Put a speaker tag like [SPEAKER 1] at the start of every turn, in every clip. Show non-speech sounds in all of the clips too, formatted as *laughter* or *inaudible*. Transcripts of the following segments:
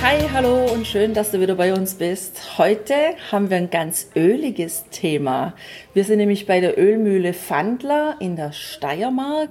[SPEAKER 1] Hi, hallo und schön, dass du wieder bei uns bist. Heute haben wir ein ganz öliges Thema. Wir sind nämlich bei der Ölmühle Fandler in der Steiermark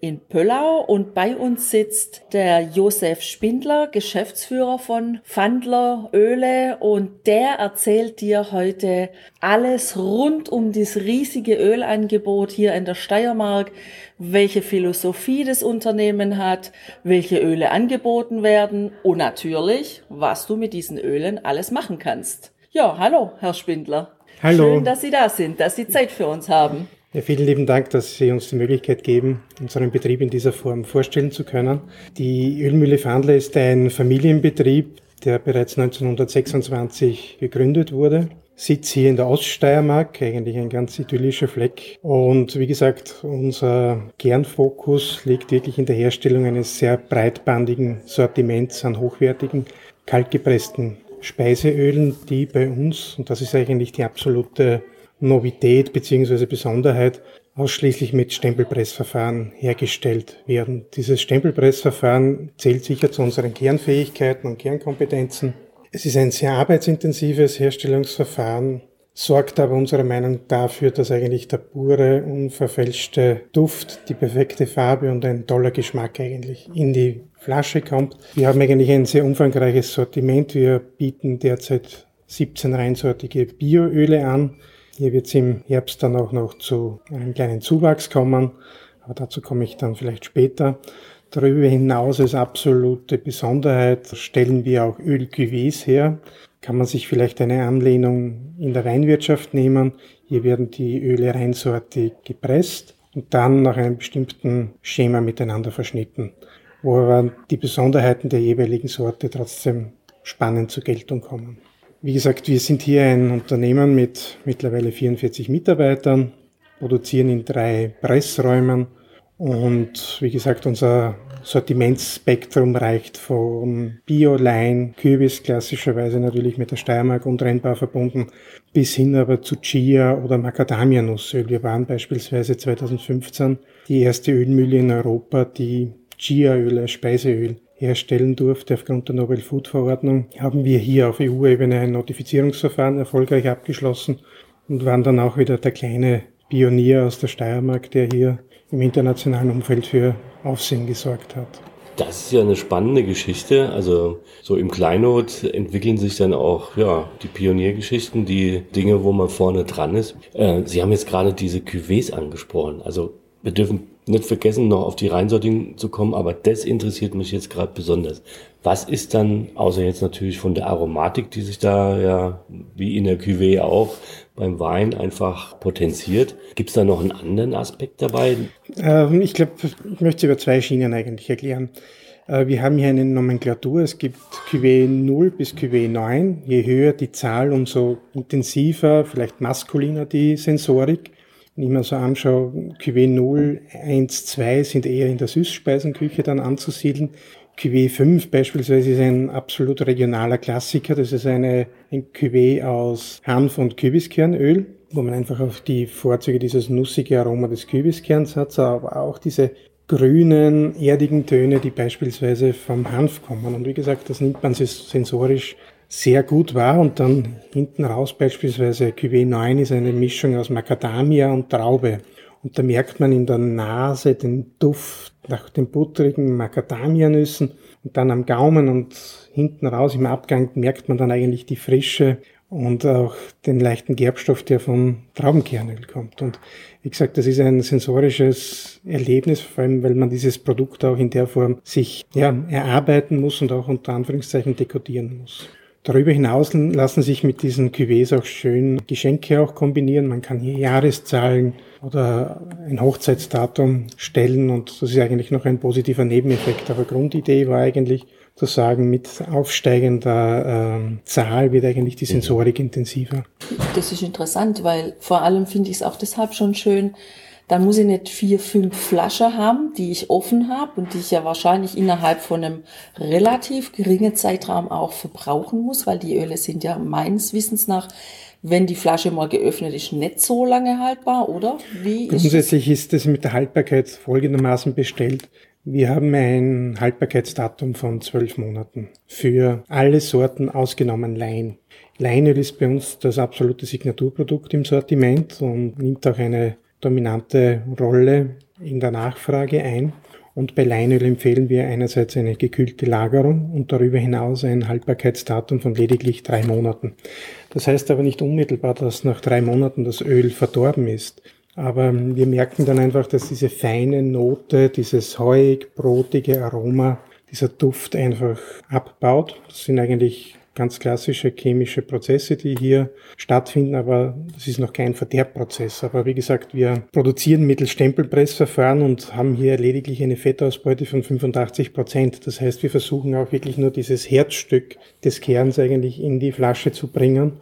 [SPEAKER 1] in Pöllau und bei uns sitzt der Josef Spindler, Geschäftsführer von Fandler Öle und der erzählt dir heute alles rund um das riesige Ölangebot hier in der Steiermark, welche Philosophie das Unternehmen hat, welche Öle angeboten werden und natürlich, was du mit diesen Ölen alles machen kannst. Ja, hallo, Herr Spindler.
[SPEAKER 2] Hallo.
[SPEAKER 1] Schön, dass Sie da sind, dass Sie Zeit für uns haben.
[SPEAKER 2] Ja, vielen lieben Dank, dass Sie uns die Möglichkeit geben, unseren Betrieb in dieser Form vorstellen zu können. Die Ölmühle Fandler ist ein Familienbetrieb, der bereits 1926 gegründet wurde. Sitz hier in der Oststeiermark, eigentlich ein ganz idyllischer Fleck. Und wie gesagt, unser Kernfokus liegt wirklich in der Herstellung eines sehr breitbandigen Sortiments an hochwertigen, kaltgepressten Speiseölen, die bei uns, und das ist eigentlich die absolute Novität bzw. Besonderheit ausschließlich mit Stempelpressverfahren hergestellt werden. Dieses Stempelpressverfahren zählt sicher zu unseren Kernfähigkeiten und Kernkompetenzen. Es ist ein sehr arbeitsintensives Herstellungsverfahren, sorgt aber unserer Meinung dafür, dass eigentlich der pure, unverfälschte Duft, die perfekte Farbe und ein toller Geschmack eigentlich in die Flasche kommt. Wir haben eigentlich ein sehr umfangreiches Sortiment. Wir bieten derzeit 17 reinsortige Bioöle an. Hier wird es im Herbst dann auch noch zu einem kleinen Zuwachs kommen, aber dazu komme ich dann vielleicht später. Darüber hinaus als absolute Besonderheit stellen wir auch Ölcuvées her. Kann man sich vielleicht eine Anlehnung in der Weinwirtschaft nehmen. Hier werden die Öle reinsortig gepresst und dann nach einem bestimmten Schema miteinander verschnitten, wo aber die Besonderheiten der jeweiligen Sorte trotzdem spannend zur Geltung kommen. Wie gesagt, wir sind hier ein Unternehmen mit mittlerweile 44 Mitarbeitern, produzieren in drei Pressräumen und wie gesagt, unser Sortimentsspektrum reicht von Bio-Line, Kürbis klassischerweise natürlich mit der Steiermark untrennbar verbunden, bis hin aber zu Chia oder Macadamia-Nussöl. Wir waren beispielsweise 2015 die erste Ölmühle in Europa, die Chia-Öl als Speiseöl herstellen durfte aufgrund der Nobel Food Verordnung, haben wir hier auf EU-Ebene ein Notifizierungsverfahren erfolgreich abgeschlossen und waren dann auch wieder der kleine Pionier aus der Steiermark, der hier im internationalen Umfeld für Aufsehen gesorgt hat.
[SPEAKER 3] Das ist ja eine spannende Geschichte. Also so im Kleinod entwickeln sich dann auch ja die Pioniergeschichten, die Dinge, wo man vorne dran ist. Äh, Sie haben jetzt gerade diese Cuvées angesprochen. Also wir dürfen nicht vergessen, noch auf die Reinsorting zu kommen, aber das interessiert mich jetzt gerade besonders. Was ist dann, außer jetzt natürlich von der Aromatik, die sich da ja wie in der Cuvée auch beim Wein einfach potenziert, gibt es da noch einen anderen Aspekt dabei?
[SPEAKER 2] Ähm, ich glaube, ich möchte über zwei Schienen eigentlich erklären. Äh, wir haben hier eine Nomenklatur. Es gibt Cuvée 0 bis Cuvée 9. Je höher die Zahl, umso intensiver, vielleicht maskuliner die Sensorik. Wenn ich mir so anschaue, Cuvée 0, 1, 2 sind eher in der Süßspeisenküche dann anzusiedeln. Cuvée 5 beispielsweise ist ein absolut regionaler Klassiker. Das ist eine, ein Cuvée aus Hanf- und Kürbiskernöl, wo man einfach auf die Vorzüge dieses nussige Aroma des Kürbiskerns hat, aber auch diese grünen, erdigen Töne, die beispielsweise vom Hanf kommen. Und wie gesagt, das nimmt man sensorisch sehr gut war und dann hinten raus beispielsweise Cuvée 9 ist eine Mischung aus Macadamia und Traube. Und da merkt man in der Nase den Duft nach den butterigen Macadamianüssen und dann am Gaumen und hinten raus im Abgang merkt man dann eigentlich die Frische und auch den leichten Gerbstoff, der vom Traubenkernöl kommt. Und wie gesagt, das ist ein sensorisches Erlebnis, vor allem weil man dieses Produkt auch in der Form sich ja, erarbeiten muss und auch unter Anführungszeichen dekodieren muss. Darüber hinaus lassen sich mit diesen Cuvées auch schön Geschenke auch kombinieren. Man kann hier Jahreszahlen oder ein Hochzeitsdatum stellen und das ist eigentlich noch ein positiver Nebeneffekt. Aber Grundidee war eigentlich, sozusagen mit aufsteigender äh, Zahl wird eigentlich die. Sensorik intensiver.
[SPEAKER 1] Das ist interessant, weil vor allem finde ich es auch deshalb schon schön, dann muss ich nicht vier, fünf Flaschen haben, die ich offen habe und die ich ja wahrscheinlich innerhalb von einem relativ geringen Zeitraum auch verbrauchen muss, weil die Öle sind ja meines Wissens nach, wenn die Flasche mal geöffnet ist, nicht so lange haltbar, oder?
[SPEAKER 2] Wie Grundsätzlich ist es mit der Haltbarkeit folgendermaßen bestellt. Wir haben ein Haltbarkeitsdatum von zwölf Monaten für alle Sorten ausgenommen Lein. Leinöl ist bei uns das absolute Signaturprodukt im Sortiment und nimmt auch eine dominante Rolle in der Nachfrage ein. Und bei Leinöl empfehlen wir einerseits eine gekühlte Lagerung und darüber hinaus ein Haltbarkeitsdatum von lediglich drei Monaten. Das heißt aber nicht unmittelbar, dass nach drei Monaten das Öl verdorben ist. Aber wir merken dann einfach, dass diese feine Note, dieses heuig, brotige Aroma, dieser Duft einfach abbaut. Das sind eigentlich ganz klassische chemische Prozesse, die hier stattfinden, aber das ist noch kein Verderbprozess. Aber wie gesagt, wir produzieren mittels Stempelpressverfahren und haben hier lediglich eine Fettausbeute von 85 Prozent. Das heißt, wir versuchen auch wirklich nur dieses Herzstück des Kerns eigentlich in die Flasche zu bringen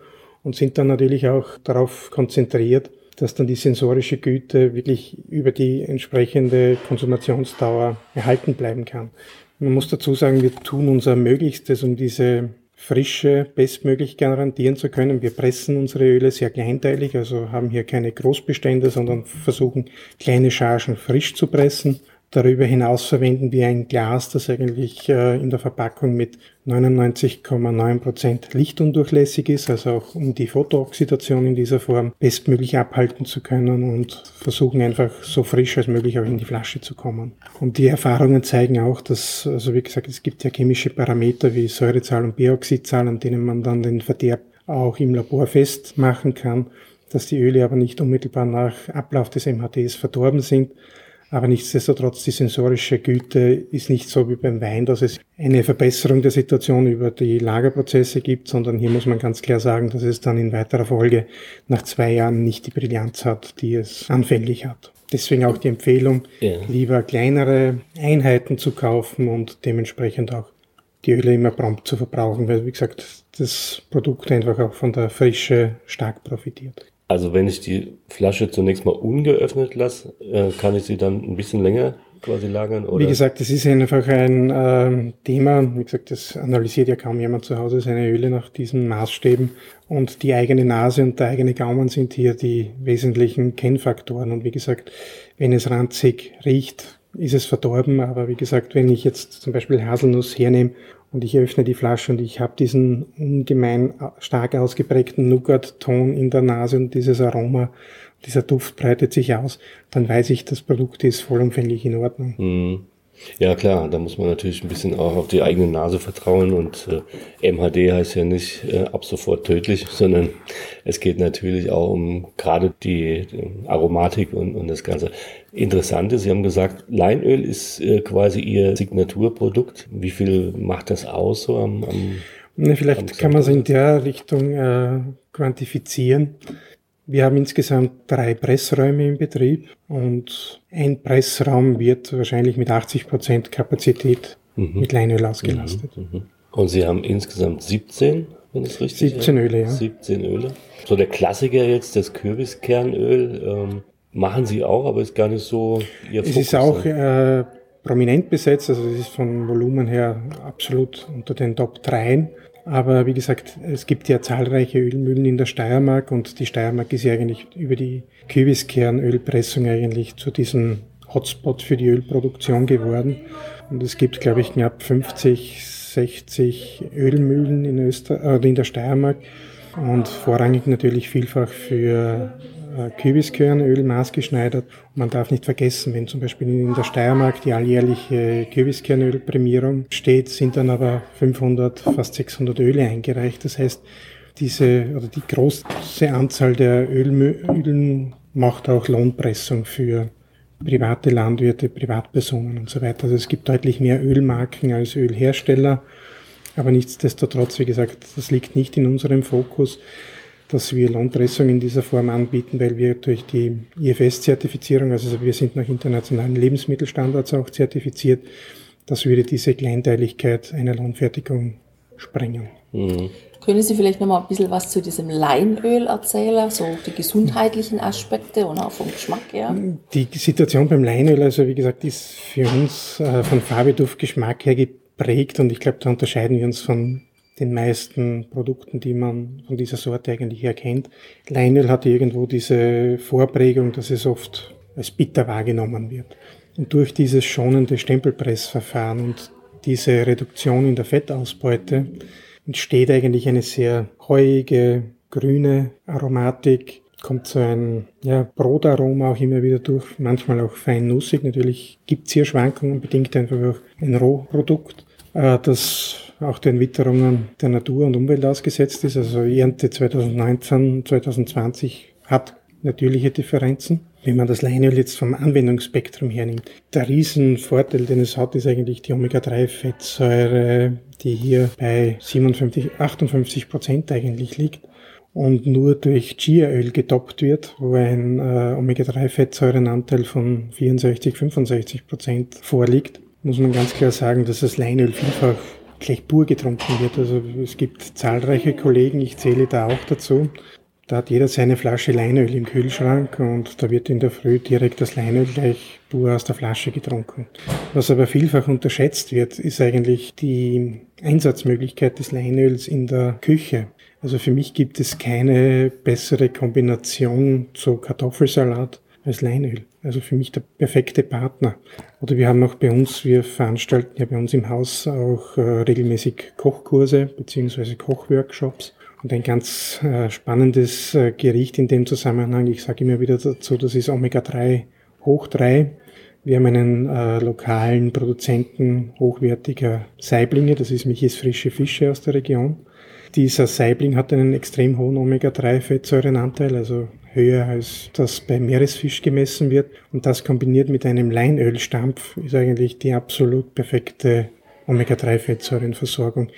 [SPEAKER 2] und sind dann natürlich auch darauf konzentriert, dass dann die sensorische Güte wirklich über die entsprechende Konsumationsdauer erhalten bleiben kann. Man muss dazu sagen, wir tun unser Möglichstes, um diese Frische bestmöglich garantieren zu können. Wir pressen unsere Öle sehr kleinteilig, also haben hier keine Großbestände, sondern versuchen kleine Chargen frisch zu pressen Darüber hinaus verwenden wir ein Glas, das eigentlich äh, in der Verpackung mit 99,9 Prozent lichtundurchlässig ist, also auch um die Photooxidation in dieser Form bestmöglich abhalten zu können und versuchen einfach so frisch als möglich auch in die Flasche zu kommen. Und die Erfahrungen zeigen auch, dass, also wie gesagt, es gibt ja chemische Parameter wie Säurezahl und Peroxidzahl, an denen man dann den Verderb auch im Labor festmachen kann, dass die Öle aber nicht unmittelbar nach Ablauf des MHDs verdorben sind, aber nichtsdestotrotz, die sensorische Güte ist nicht so wie beim Wein, dass es eine Verbesserung der Situation über die Lagerprozesse gibt, sondern hier muss man ganz klar sagen, dass es dann in weiterer Folge nach zwei Jahren nicht die Brillanz hat, die es anfänglich hat. Deswegen auch die Empfehlung, ja. lieber kleinere Einheiten zu kaufen und dementsprechend auch die Öle immer prompt zu verbrauchen, weil wie gesagt, das Produkt einfach auch von der Frische stark profitiert.
[SPEAKER 3] Also wenn ich die Flasche zunächst mal ungeöffnet lasse, äh, kann ich sie dann ein bisschen länger quasi lagern?
[SPEAKER 2] Oder? Wie gesagt, das ist einfach ein äh, Thema. Wie gesagt, das analysiert ja kaum jemand zu Hause seine Öle nach diesen Maßstäben. Und die eigene Nase und der eigene Gaumen sind hier die wesentlichen Kennfaktoren. Und wie gesagt, wenn es ranzig riecht, ist es verdorben. Aber wie gesagt, wenn ich jetzt zum Beispiel Haselnuss hernehme und ich öffne die Flasche und ich habe diesen ungemein stark ausgeprägten Nougat-Ton in der Nase und dieses Aroma, dieser Duft breitet sich aus, dann weiß ich, das Produkt ist vollumfänglich in Ordnung.
[SPEAKER 3] Mhm. Ja klar, da muss man natürlich ein bisschen auch auf die eigene Nase vertrauen und äh, MHD heißt ja nicht äh, ab sofort tödlich, *laughs* sondern es geht natürlich auch um gerade die, die Aromatik und, und das Ganze. Interessante, Sie haben gesagt, Leinöl ist äh, quasi Ihr Signaturprodukt. Wie viel macht das aus so am, am
[SPEAKER 2] ne, Vielleicht am kann man es in der Richtung äh, quantifizieren. Wir haben insgesamt drei Pressräume im Betrieb und ein Pressraum wird wahrscheinlich mit 80 Prozent Kapazität mhm. mit Leinöl ausgelastet. Mhm.
[SPEAKER 3] Mhm. Und Sie haben insgesamt 17, wenn es richtig
[SPEAKER 2] 17 Öle, ja.
[SPEAKER 3] 17 Öle. So der Klassiker jetzt, das Kürbiskernöl, ähm, machen Sie auch, aber ist gar nicht so
[SPEAKER 2] Ihr Fokus. Es ist auch äh, prominent besetzt, also es ist von Volumen her absolut unter den Top 3. Aber wie gesagt, es gibt ja zahlreiche Ölmühlen in der Steiermark und die Steiermark ist ja eigentlich über die Kübiskernölpressung eigentlich zu diesem Hotspot für die Ölproduktion geworden. Und es gibt, glaube ich, knapp 50, 60 Ölmühlen in, Öster äh, in der Steiermark und vorrangig natürlich vielfach für Kürbiskernöl maßgeschneidert. Und man darf nicht vergessen, wenn zum Beispiel in der Steiermark die alljährliche Kürbiskernölprämierung steht, sind dann aber 500, fast 600 Öle eingereicht. Das heißt, diese oder die große Anzahl der Ölmühlen macht auch Lohnpressung für private Landwirte, Privatpersonen und so weiter. Also es gibt deutlich mehr Ölmarken als Ölhersteller. Aber nichtsdestotrotz, wie gesagt, das liegt nicht in unserem Fokus dass wir Lohnpressung in dieser Form anbieten, weil wir durch die IFS-Zertifizierung, also wir sind nach internationalen Lebensmittelstandards auch zertifiziert, das würde diese Kleinteiligkeit einer Lohnfertigung sprengen.
[SPEAKER 1] Mhm. Können Sie vielleicht noch mal ein bisschen was zu diesem Leinöl erzählen, so die gesundheitlichen Aspekte und auch vom Geschmack her?
[SPEAKER 2] Die Situation beim Leinöl, also wie gesagt, ist für uns äh, von Farbe, Duft, Geschmack her geprägt und ich glaube, da unterscheiden wir uns von den meisten Produkten, die man von dieser Sorte eigentlich erkennt. Leinöl hat irgendwo diese Vorprägung, dass es oft als bitter wahrgenommen wird. Und durch dieses schonende Stempelpressverfahren und diese Reduktion in der Fettausbeute entsteht eigentlich eine sehr heuige, grüne Aromatik, kommt so ein ja, Brotaroma auch immer wieder durch, manchmal auch fein nussig. Natürlich gibt es hier Schwankungen, bedingt einfach auch ein Rohprodukt, äh, das auch den Witterungen der Natur und Umwelt ausgesetzt ist. Also Ernte 2019, 2020 hat natürliche Differenzen. Wenn man das Leinöl jetzt vom Anwendungsspektrum hernimmt, der Riesenvorteil, den es hat, ist eigentlich die Omega-3-Fettsäure, die hier bei 57, 58 Prozent eigentlich liegt und nur durch Chiaöl getoppt wird, wo ein äh, Omega-3-Fettsäurenanteil von 64, 65 Prozent vorliegt, muss man ganz klar sagen, dass das Leinöl vielfach gleich pur getrunken wird. Also es gibt zahlreiche Kollegen, ich zähle da auch dazu, da hat jeder seine Flasche Leinöl im Kühlschrank und da wird in der Früh direkt das Leinöl gleich pur aus der Flasche getrunken. Was aber vielfach unterschätzt wird, ist eigentlich die Einsatzmöglichkeit des Leinöls in der Küche. Also für mich gibt es keine bessere Kombination zu Kartoffelsalat als Leinöl. Also für mich der perfekte Partner. Oder wir haben auch bei uns, wir veranstalten ja bei uns im Haus auch äh, regelmäßig Kochkurse beziehungsweise Kochworkshops. Und ein ganz äh, spannendes äh, Gericht in dem Zusammenhang, ich sage immer wieder dazu, das ist Omega-3 hoch 3. Wir haben einen äh, lokalen Produzenten hochwertiger Saiblinge, das ist Michis Frische Fische aus der Region. Dieser Saibling hat einen extrem hohen Omega-3-Fettsäurenanteil, also höher als das bei Meeresfisch gemessen wird. Und das kombiniert mit einem Leinölstampf ist eigentlich die absolut perfekte Omega-3-Fettsäurenversorgung,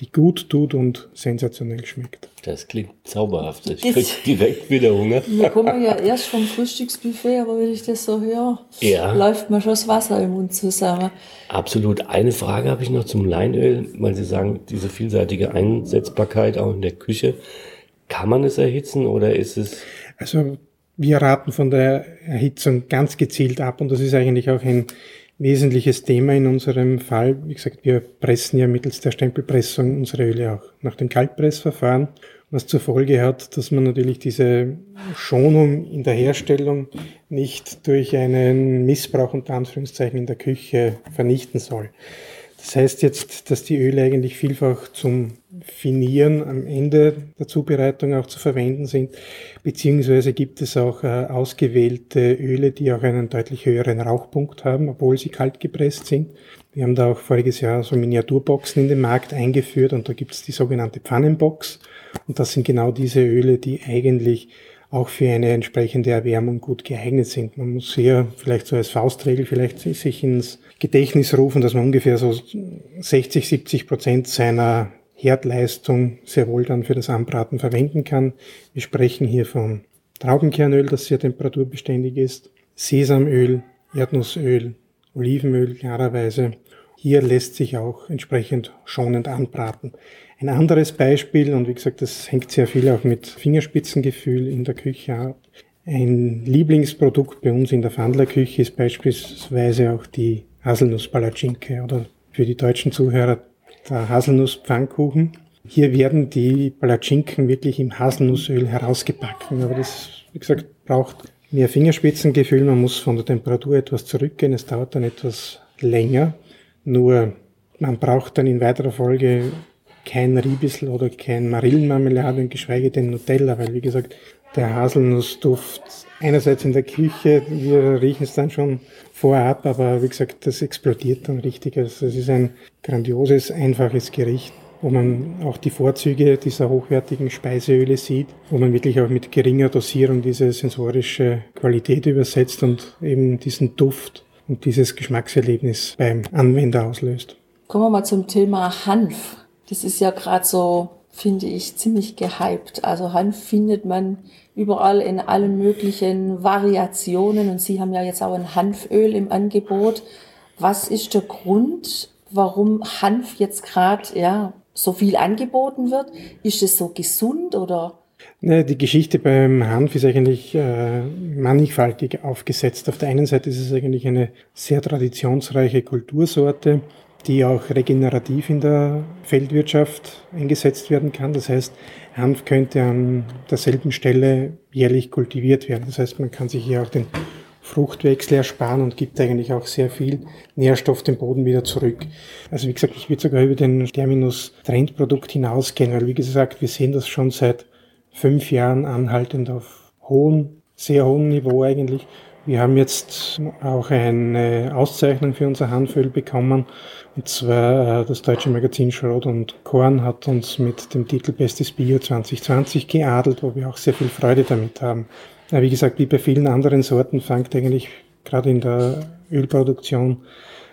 [SPEAKER 2] die gut tut und sensationell schmeckt.
[SPEAKER 3] Das klingt zauberhaft. Ich krieg direkt wieder Hunger.
[SPEAKER 1] Wir kommen ja erst vom Frühstücksbuffet, aber wenn ich das so höre, ja. läuft mir schon das Wasser im Mund zusammen.
[SPEAKER 3] Absolut. Eine Frage habe ich noch zum Leinöl, weil Sie sagen, diese vielseitige Einsetzbarkeit auch in der Küche. Kann man es erhitzen oder ist es...
[SPEAKER 2] Also wir raten von der Erhitzung ganz gezielt ab und das ist eigentlich auch ein wesentliches Thema in unserem Fall. Wie gesagt, wir pressen ja mittels der Stempelpressung unsere Öle auch nach dem Kaltpressverfahren, was zur Folge hat, dass man natürlich diese Schonung in der Herstellung nicht durch einen Missbrauch unter Anführungszeichen in der Küche vernichten soll. Das heißt jetzt, dass die Öle eigentlich vielfach zum Finieren am Ende der Zubereitung auch zu verwenden sind, beziehungsweise gibt es auch äh, ausgewählte Öle, die auch einen deutlich höheren Rauchpunkt haben, obwohl sie kalt gepresst sind. Wir haben da auch voriges Jahr so Miniaturboxen in den Markt eingeführt und da gibt es die sogenannte Pfannenbox und das sind genau diese Öle, die eigentlich auch für eine entsprechende Erwärmung gut geeignet sind. Man muss hier vielleicht so als Faustregel vielleicht sich ins Gedächtnis rufen, dass man ungefähr so 60, 70 Prozent seiner Herdleistung sehr wohl dann für das Anbraten verwenden kann. Wir sprechen hier von Traubenkernöl, das sehr temperaturbeständig ist, Sesamöl, Erdnussöl, Olivenöl klarerweise. Hier lässt sich auch entsprechend schonend anbraten. Ein anderes Beispiel, und wie gesagt, das hängt sehr viel auch mit Fingerspitzengefühl in der Küche ab. Ein Lieblingsprodukt bei uns in der Fandlerküche ist beispielsweise auch die Haselnusspalatschinke oder für die deutschen Zuhörer der Haselnusspfannkuchen. Hier werden die Palatschinken wirklich im Haselnussöl herausgebacken, aber das, wie gesagt, braucht mehr Fingerspitzengefühl. Man muss von der Temperatur etwas zurückgehen. Es dauert dann etwas länger. Nur man braucht dann in weiterer Folge kein Riebissel oder kein Marillenmarmelade und geschweige denn Nutella, weil wie gesagt, der Haselnussduft einerseits in der Küche, wir riechen es dann schon vorab, aber wie gesagt, das explodiert dann richtig. Also es ist ein grandioses, einfaches Gericht, wo man auch die Vorzüge dieser hochwertigen Speiseöle sieht, wo man wirklich auch mit geringer Dosierung diese sensorische Qualität übersetzt und eben diesen Duft und dieses Geschmackserlebnis beim Anwender auslöst.
[SPEAKER 1] Kommen wir mal zum Thema Hanf. Das ist ja gerade so, finde ich, ziemlich gehypt. Also Hanf findet man überall in allen möglichen Variationen und Sie haben ja jetzt auch ein Hanföl im Angebot. Was ist der Grund, warum Hanf jetzt gerade ja, so viel angeboten wird? Ist es so gesund oder?
[SPEAKER 2] Ne, die Geschichte beim Hanf ist eigentlich äh, mannigfaltig aufgesetzt. Auf der einen Seite ist es eigentlich eine sehr traditionsreiche Kultursorte, die auch regenerativ in der Feldwirtschaft eingesetzt werden kann. Das heißt, Hanf könnte an derselben Stelle jährlich kultiviert werden. Das heißt, man kann sich hier auch den Fruchtwechsel ersparen und gibt eigentlich auch sehr viel Nährstoff dem Boden wieder zurück. Also wie gesagt, ich würde sogar über den Terminus Trendprodukt hinausgehen, weil wie gesagt, wir sehen das schon seit fünf Jahren anhaltend auf hohem, sehr hohem Niveau eigentlich. Wir haben jetzt auch eine Auszeichnung für unser Hanföl bekommen. Und zwar äh, das deutsche Magazin Schrot und Korn hat uns mit dem Titel Bestes Bio 2020 geadelt, wo wir auch sehr viel Freude damit haben. Wie gesagt, wie bei vielen anderen Sorten fängt eigentlich gerade in der Ölproduktion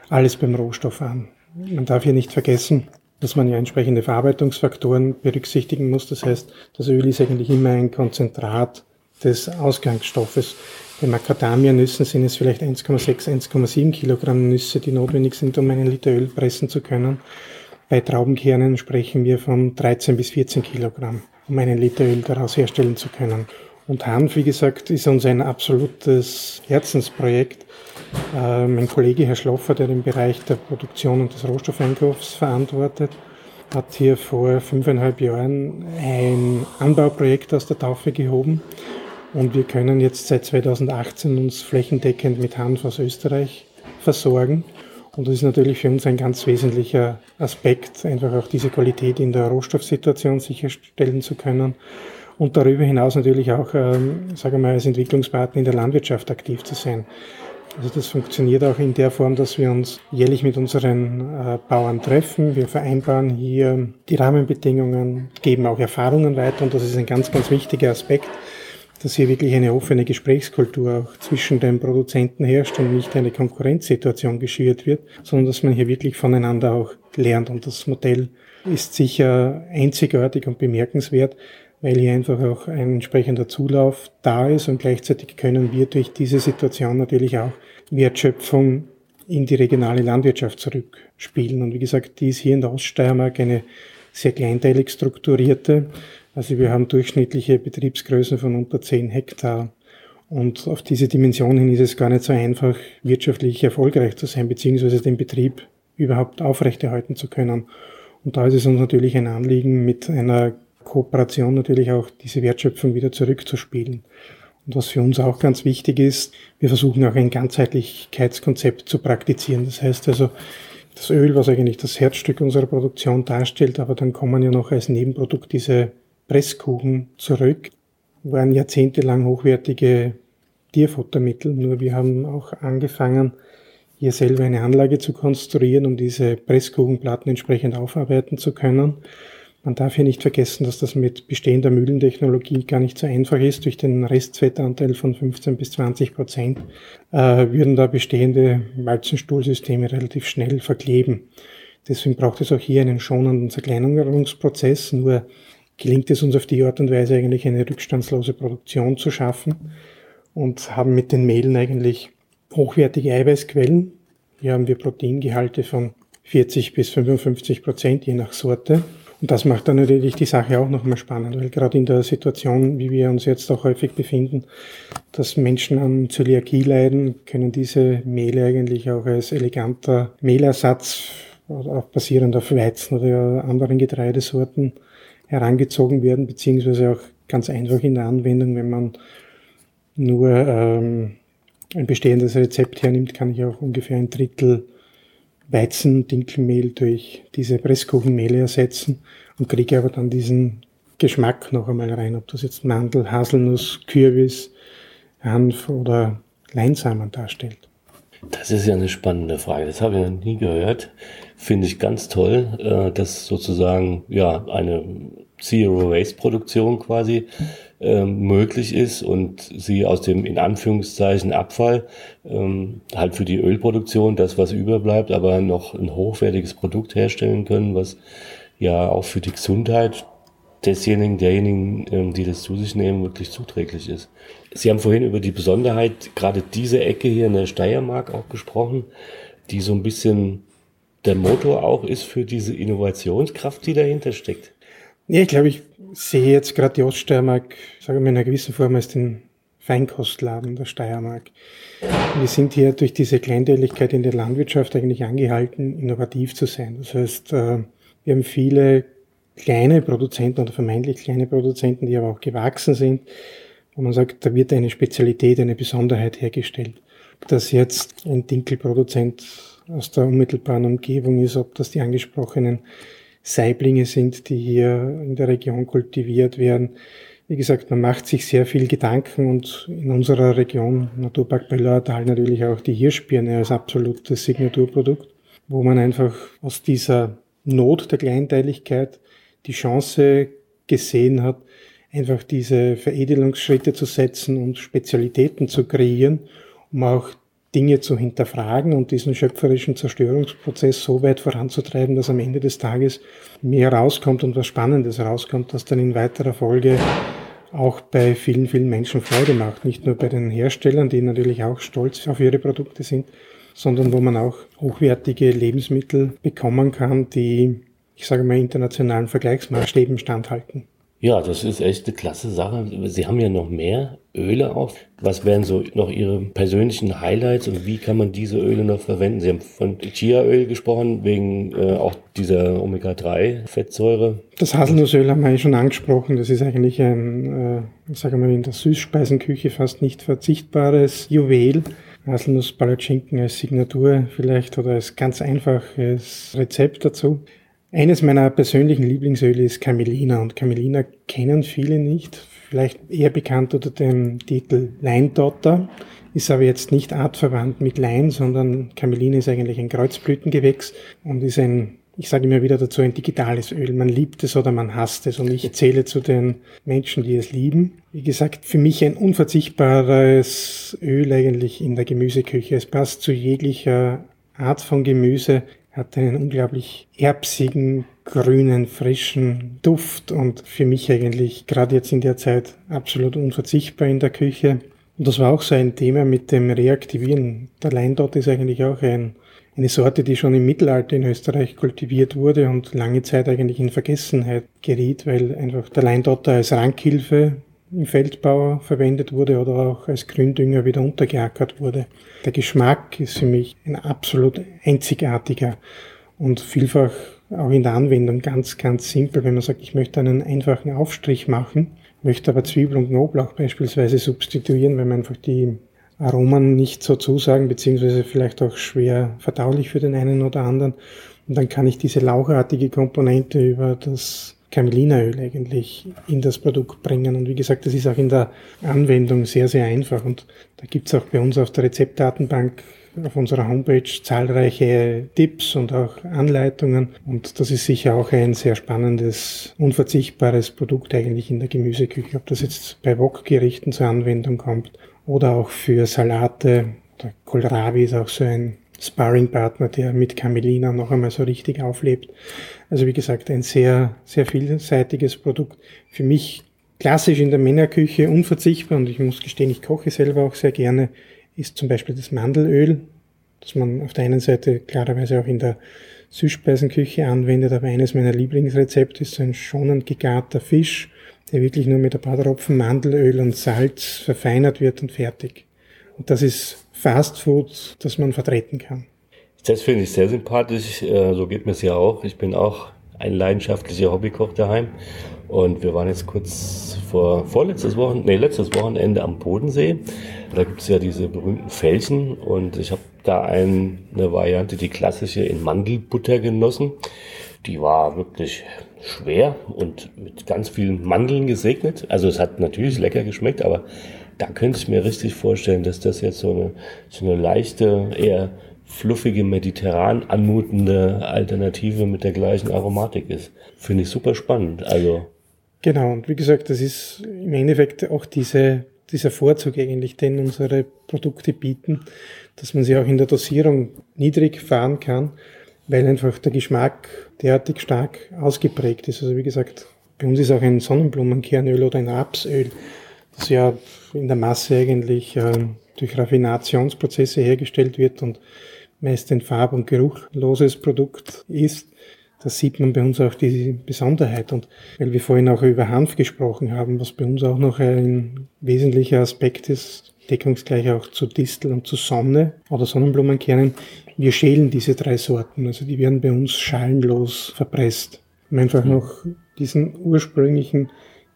[SPEAKER 2] alles beim Rohstoff an. Man darf hier nicht vergessen, dass man ja entsprechende Verarbeitungsfaktoren berücksichtigen muss. Das heißt, das Öl ist eigentlich immer ein Konzentrat des Ausgangsstoffes. Bei Macadamia-Nüssen sind es vielleicht 1,6, 1,7 Kilogramm Nüsse, die notwendig sind, um einen Liter Öl pressen zu können. Bei Traubenkernen sprechen wir von 13 bis 14 Kilogramm, um einen Liter Öl daraus herstellen zu können. Und Hanf, wie gesagt, ist uns ein absolutes Herzensprojekt. Äh, mein Kollege Herr Schloffer, der den Bereich der Produktion und des Rohstoffeinkaufs verantwortet, hat hier vor fünfeinhalb Jahren ein Anbauprojekt aus der Taufe gehoben. Und wir können jetzt seit 2018 uns flächendeckend mit Hanf aus Österreich versorgen. Und das ist natürlich für uns ein ganz wesentlicher Aspekt, einfach auch diese Qualität in der Rohstoffsituation sicherstellen zu können und darüber hinaus natürlich auch, ähm, sagen wir mal, als Entwicklungspartner in der Landwirtschaft aktiv zu sein. Also das funktioniert auch in der Form, dass wir uns jährlich mit unseren äh, Bauern treffen. Wir vereinbaren hier die Rahmenbedingungen, geben auch Erfahrungen weiter und das ist ein ganz, ganz wichtiger Aspekt, dass hier wirklich eine offene Gesprächskultur auch zwischen den Produzenten herrscht und nicht eine Konkurrenzsituation geschürt wird, sondern dass man hier wirklich voneinander auch lernt. Und das Modell ist sicher einzigartig und bemerkenswert, weil hier einfach auch ein entsprechender Zulauf da ist und gleichzeitig können wir durch diese Situation natürlich auch Wertschöpfung in die regionale Landwirtschaft zurückspielen. Und wie gesagt, die ist hier in der Oststeiermark eine sehr kleinteilig strukturierte. Also wir haben durchschnittliche Betriebsgrößen von unter 10 Hektar. Und auf diese Dimension hin ist es gar nicht so einfach, wirtschaftlich erfolgreich zu sein, beziehungsweise den Betrieb überhaupt aufrechterhalten zu können. Und da ist es uns natürlich ein Anliegen, mit einer Kooperation natürlich auch diese Wertschöpfung wieder zurückzuspielen. Und was für uns auch ganz wichtig ist, wir versuchen auch ein Ganzheitlichkeitskonzept zu praktizieren. Das heißt also, das Öl, was eigentlich das Herzstück unserer Produktion darstellt, aber dann kommen ja noch als Nebenprodukt diese Presskuchen zurück, waren jahrzehntelang hochwertige Tierfuttermittel. Nur wir haben auch angefangen, hier selber eine Anlage zu konstruieren, um diese Presskuchenplatten entsprechend aufarbeiten zu können. Man darf hier nicht vergessen, dass das mit bestehender Mühlentechnologie gar nicht so einfach ist. Durch den Restfettanteil von 15 bis 20 Prozent äh, würden da bestehende Walzenstuhlsysteme relativ schnell verkleben. Deswegen braucht es auch hier einen schonenden Zerkleinerungsprozess. Nur gelingt es uns auf die Art und Weise eigentlich eine rückstandslose Produktion zu schaffen und haben mit den Mehlen eigentlich hochwertige Eiweißquellen. Hier haben wir Proteingehalte von 40 bis 55 Prozent je nach Sorte und das macht dann natürlich die Sache auch nochmal spannend, weil gerade in der Situation, wie wir uns jetzt auch häufig befinden, dass Menschen an Zöliakie leiden, können diese Mehle eigentlich auch als eleganter Mehlersatz, auch basierend auf Weizen oder anderen Getreidesorten herangezogen werden, beziehungsweise auch ganz einfach in der Anwendung, wenn man nur ähm, ein bestehendes Rezept hernimmt, kann ich auch ungefähr ein Drittel Weizen-Dinkelmehl durch diese Presskuchenmehle ersetzen und kriege aber dann diesen Geschmack noch einmal rein, ob das jetzt Mandel, Haselnuss, Kürbis, Hanf oder Leinsamen darstellt.
[SPEAKER 3] Das ist ja eine spannende Frage. Das habe ich noch nie gehört. Finde ich ganz toll, äh, dass sozusagen ja eine Zero Waste Produktion quasi ähm, möglich ist und sie aus dem in Anführungszeichen Abfall ähm, halt für die Ölproduktion das, was überbleibt, aber noch ein hochwertiges Produkt herstellen können, was ja auch für die Gesundheit desjenigen, derjenigen, ähm, die das zu sich nehmen, wirklich zuträglich ist. Sie haben vorhin über die Besonderheit, gerade diese Ecke hier in der Steiermark auch gesprochen. die so ein bisschen der Motor auch ist für diese Innovationskraft, die dahinter steckt.
[SPEAKER 2] Ja, ich glaube, ich sehe jetzt gerade die Oststeiermark, sage ich mal, in einer gewissen Form als den Feinkostladen der Steiermark. Wir sind hier durch diese Kleinteiligkeit in der Landwirtschaft eigentlich angehalten, innovativ zu sein. Das heißt, äh, wir haben viele kleine Produzenten oder vermeintlich kleine Produzenten, die aber auch gewachsen sind, wo man sagt, da wird eine Spezialität, eine Besonderheit hergestellt. Ob das jetzt ein Dinkelproduzent aus der unmittelbaren Umgebung ist, ob das die angesprochenen Saiblinge sind, die hier in der Region kultiviert werden. Wie gesagt, man macht sich sehr viel Gedanken und in unserer Region, Naturpark Bellertal, natürlich auch die Hirschbirne als absolutes Signaturprodukt, wo man einfach aus dieser Not der Kleinteiligkeit die Chance gesehen hat, einfach diese Veredelungsschritte zu setzen und Spezialitäten zu kreieren, um auch Dinge zu hinterfragen und diesen schöpferischen Zerstörungsprozess so weit voranzutreiben, dass am Ende des Tages mehr rauskommt und was Spannendes rauskommt, das dann in weiterer Folge auch bei vielen, vielen Menschen Freude macht. Nicht nur bei den Herstellern, die natürlich auch stolz auf ihre Produkte sind, sondern wo man auch hochwertige Lebensmittel bekommen kann, die, ich sage mal, internationalen Vergleichsmaßstäben standhalten.
[SPEAKER 3] Ja, das ist echt eine klasse Sache. Sie haben ja noch mehr Öle auch. Was wären so noch Ihre persönlichen Highlights und wie kann man diese Öle noch verwenden? Sie haben von Chia-Öl gesprochen, wegen äh, auch dieser Omega-3-Fettsäure.
[SPEAKER 2] Das Haselnussöl haben wir ja schon angesprochen. Das ist eigentlich ein, äh, sagen wir mal, in der Süßspeisenküche fast nicht verzichtbares Juwel. Haselnuss-Palatschinken als Signatur vielleicht oder als ganz einfaches Rezept dazu. Eines meiner persönlichen Lieblingsöle ist Camelina und Camelina kennen viele nicht. Vielleicht eher bekannt unter dem Titel Leindotter, ist aber jetzt nicht artverwandt mit Lein, sondern Camelina ist eigentlich ein Kreuzblütengewächs und ist ein, ich sage immer wieder dazu, ein digitales Öl. Man liebt es oder man hasst es und ich zähle zu den Menschen, die es lieben. Wie gesagt, für mich ein unverzichtbares Öl eigentlich in der Gemüseküche. Es passt zu jeglicher Art von Gemüse hat einen unglaublich erbsigen, grünen, frischen Duft und für mich eigentlich gerade jetzt in der Zeit absolut unverzichtbar in der Küche. Und das war auch so ein Thema mit dem Reaktivieren. Der Leindot ist eigentlich auch ein, eine Sorte, die schon im Mittelalter in Österreich kultiviert wurde und lange Zeit eigentlich in Vergessenheit geriet, weil einfach der Leindotter als Rankhilfe im Feldbau verwendet wurde oder auch als Gründünger wieder untergeackert wurde. Der Geschmack ist für mich ein absolut einzigartiger und vielfach auch in der Anwendung ganz, ganz simpel, wenn man sagt, ich möchte einen einfachen Aufstrich machen, möchte aber Zwiebel und Knoblauch beispielsweise substituieren, weil man einfach die Aromen nicht so zusagen, beziehungsweise vielleicht auch schwer verdaulich für den einen oder anderen. Und dann kann ich diese lauchartige Komponente über das Camelinaöl eigentlich in das Produkt bringen. Und wie gesagt, das ist auch in der Anwendung sehr, sehr einfach. Und da gibt's auch bei uns auf der Rezeptdatenbank auf unserer Homepage zahlreiche Tipps und auch Anleitungen. Und das ist sicher auch ein sehr spannendes, unverzichtbares Produkt eigentlich in der Gemüseküche. Ob das jetzt bei Wokgerichten zur Anwendung kommt oder auch für Salate. Der Kohlrabi ist auch so ein Sparringpartner, der mit Camelina noch einmal so richtig auflebt. Also wie gesagt, ein sehr, sehr vielseitiges Produkt. Für mich klassisch in der Männerküche unverzichtbar und ich muss gestehen, ich koche selber auch sehr gerne, ist zum Beispiel das Mandelöl, das man auf der einen Seite klarerweise auch in der Süßspeisenküche anwendet, aber eines meiner Lieblingsrezepte ist so ein schonend gegarter Fisch, der wirklich nur mit ein paar Tropfen Mandelöl und Salz verfeinert wird und fertig. Und das ist Fast Food, das man vertreten kann.
[SPEAKER 3] Das finde ich sehr sympathisch. Äh, so geht mir es ja auch. Ich bin auch ein leidenschaftlicher Hobbykoch daheim. Und wir waren jetzt kurz vor vorletztes Wochenende, nee, letztes Wochenende am Bodensee. Da gibt es ja diese berühmten Felsen und ich habe da ein, eine Variante, die klassische in Mandelbutter genossen. Die war wirklich schwer und mit ganz vielen Mandeln gesegnet. Also es hat natürlich lecker geschmeckt, aber da könnte ich mir richtig vorstellen, dass das jetzt so eine, so eine leichte, eher fluffige, mediterran anmutende Alternative mit der gleichen Aromatik ist. Finde ich super spannend. Also.
[SPEAKER 2] Genau, und wie gesagt, das ist im Endeffekt auch diese, dieser Vorzug eigentlich, den unsere Produkte bieten, dass man sie auch in der Dosierung niedrig fahren kann, weil einfach der Geschmack derartig stark ausgeprägt ist. Also wie gesagt, bei uns ist auch ein Sonnenblumenkernöl oder ein Rapsöl das ja in der Masse eigentlich äh, durch Raffinationsprozesse hergestellt wird und meist ein farb- und geruchloses Produkt ist, das sieht man bei uns auch die Besonderheit. Und weil wir vorhin auch über Hanf gesprochen haben, was bei uns auch noch ein wesentlicher Aspekt ist, deckungsgleich auch zu Distel und zu Sonne oder Sonnenblumenkernen, wir schälen diese drei Sorten. Also die werden bei uns schalenlos verpresst, um einfach noch diesen ursprünglichen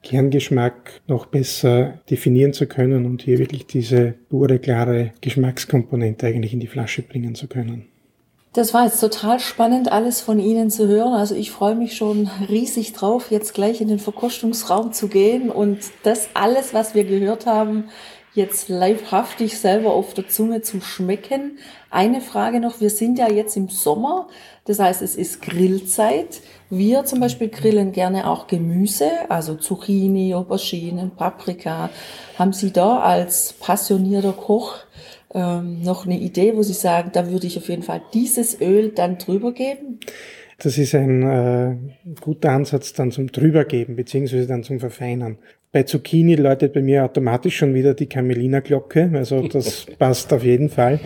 [SPEAKER 2] Kerngeschmack noch besser definieren zu können und hier wirklich diese pure, klare Geschmackskomponente eigentlich in die Flasche bringen zu können.
[SPEAKER 1] Das war jetzt total spannend, alles von Ihnen zu hören. Also ich freue mich schon riesig drauf, jetzt gleich in den Verkostungsraum zu gehen und das alles, was wir gehört haben, jetzt leibhaftig selber auf der Zunge zu schmecken. Eine Frage noch, wir sind ja jetzt im Sommer, das heißt es ist Grillzeit. Wir zum Beispiel grillen gerne auch Gemüse, also Zucchini, Auberginen, Paprika. Haben Sie da als passionierter Koch ähm, noch eine Idee, wo Sie sagen, da würde ich auf jeden Fall dieses Öl dann drüber geben?
[SPEAKER 2] Das ist ein äh, guter Ansatz dann zum drübergeben, beziehungsweise dann zum Verfeinern. Bei Zucchini läutet bei mir automatisch schon wieder die Camelina-Glocke, also das *laughs* passt auf jeden Fall.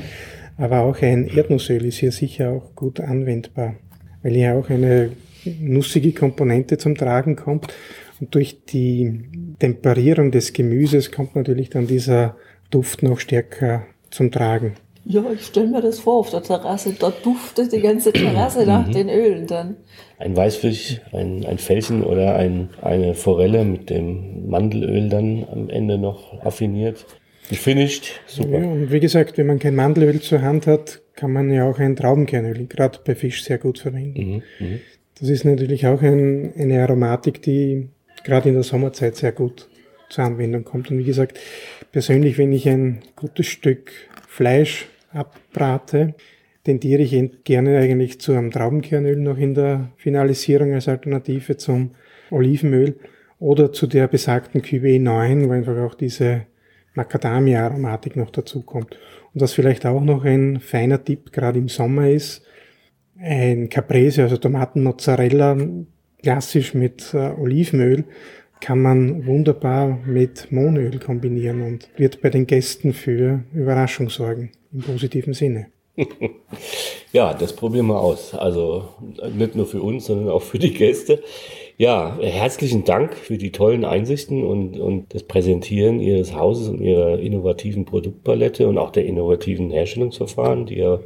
[SPEAKER 2] Aber auch ein Erdnussöl ist hier sicher auch gut anwendbar, weil hier auch eine nussige Komponente zum Tragen kommt. Und durch die Temperierung des Gemüses kommt natürlich dann dieser Duft noch stärker zum Tragen.
[SPEAKER 1] Ja, ich stelle mir das vor auf der Terrasse. Da duftet die ganze Terrasse nach mhm. den Ölen dann.
[SPEAKER 3] Ein Weißfisch, ein, ein Felsen oder ein, eine Forelle mit dem Mandelöl dann am Ende noch affiniert. Gefinished, super.
[SPEAKER 2] Ja, und wie gesagt, wenn man kein Mandelöl zur Hand hat, kann man ja auch ein Traubenkernöl, gerade bei Fisch, sehr gut verwenden. Mhm. Das ist natürlich auch ein, eine Aromatik, die gerade in der Sommerzeit sehr gut zur Anwendung kommt. Und wie gesagt, persönlich, wenn ich ein gutes Stück Fleisch abbrate, tendiere ich gerne eigentlich zu einem Traubenkernöl noch in der Finalisierung als Alternative zum Olivenöl oder zu der besagten Cuvée 9, wo einfach auch diese Macadamia-Aromatik noch dazu kommt. Und was vielleicht auch noch ein feiner Tipp gerade im Sommer ist, ein Caprese, also Tomatenmozzarella, klassisch mit äh, Olivenöl, kann man wunderbar mit Mohnöl kombinieren und wird bei den Gästen für Überraschung sorgen, im positiven Sinne. *laughs*
[SPEAKER 3] ja, das probieren wir aus. Also nicht nur für uns, sondern auch für die Gäste. Ja, herzlichen Dank für die tollen Einsichten und, und das Präsentieren Ihres Hauses und Ihrer innovativen Produktpalette und auch der innovativen Herstellungsverfahren, die ja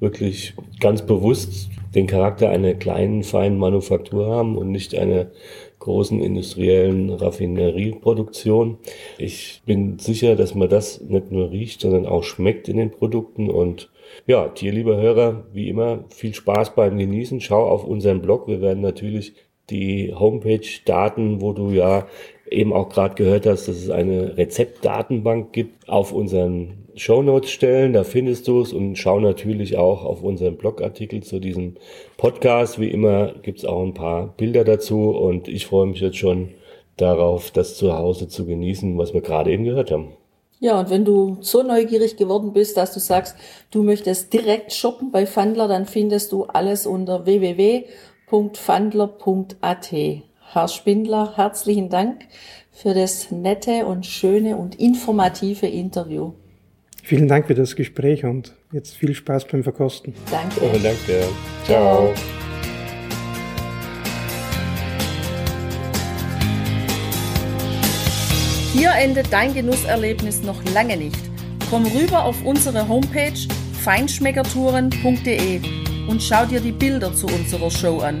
[SPEAKER 3] wirklich ganz bewusst den Charakter einer kleinen, feinen Manufaktur haben und nicht eine großen industriellen Raffinerieproduktion. Ich bin sicher, dass man das nicht nur riecht, sondern auch schmeckt in den Produkten. Und ja, dir, lieber Hörer, wie immer, viel Spaß beim Genießen. Schau auf unseren Blog. Wir werden natürlich die Homepage-Daten, wo du ja eben auch gerade gehört hast, dass es eine Rezeptdatenbank gibt, auf unseren Shownotes stellen, da findest du es und schau natürlich auch auf unseren Blogartikel zu diesem Podcast. Wie immer gibt es auch ein paar Bilder dazu und ich freue mich jetzt schon darauf, das zu Hause zu genießen, was wir gerade eben gehört haben.
[SPEAKER 1] Ja, und wenn du so neugierig geworden bist, dass du sagst, du möchtest direkt shoppen bei Fandler, dann findest du alles unter www.fandler.at. Herr Spindler, herzlichen Dank für das nette und schöne und informative Interview.
[SPEAKER 2] Vielen Dank für das Gespräch und jetzt viel Spaß beim Verkosten.
[SPEAKER 1] Danke.
[SPEAKER 3] Oh, danke. Ciao.
[SPEAKER 1] Hier endet dein Genusserlebnis noch lange nicht. Komm rüber auf unsere Homepage feinschmeckertouren.de und schau dir die Bilder zu unserer Show an.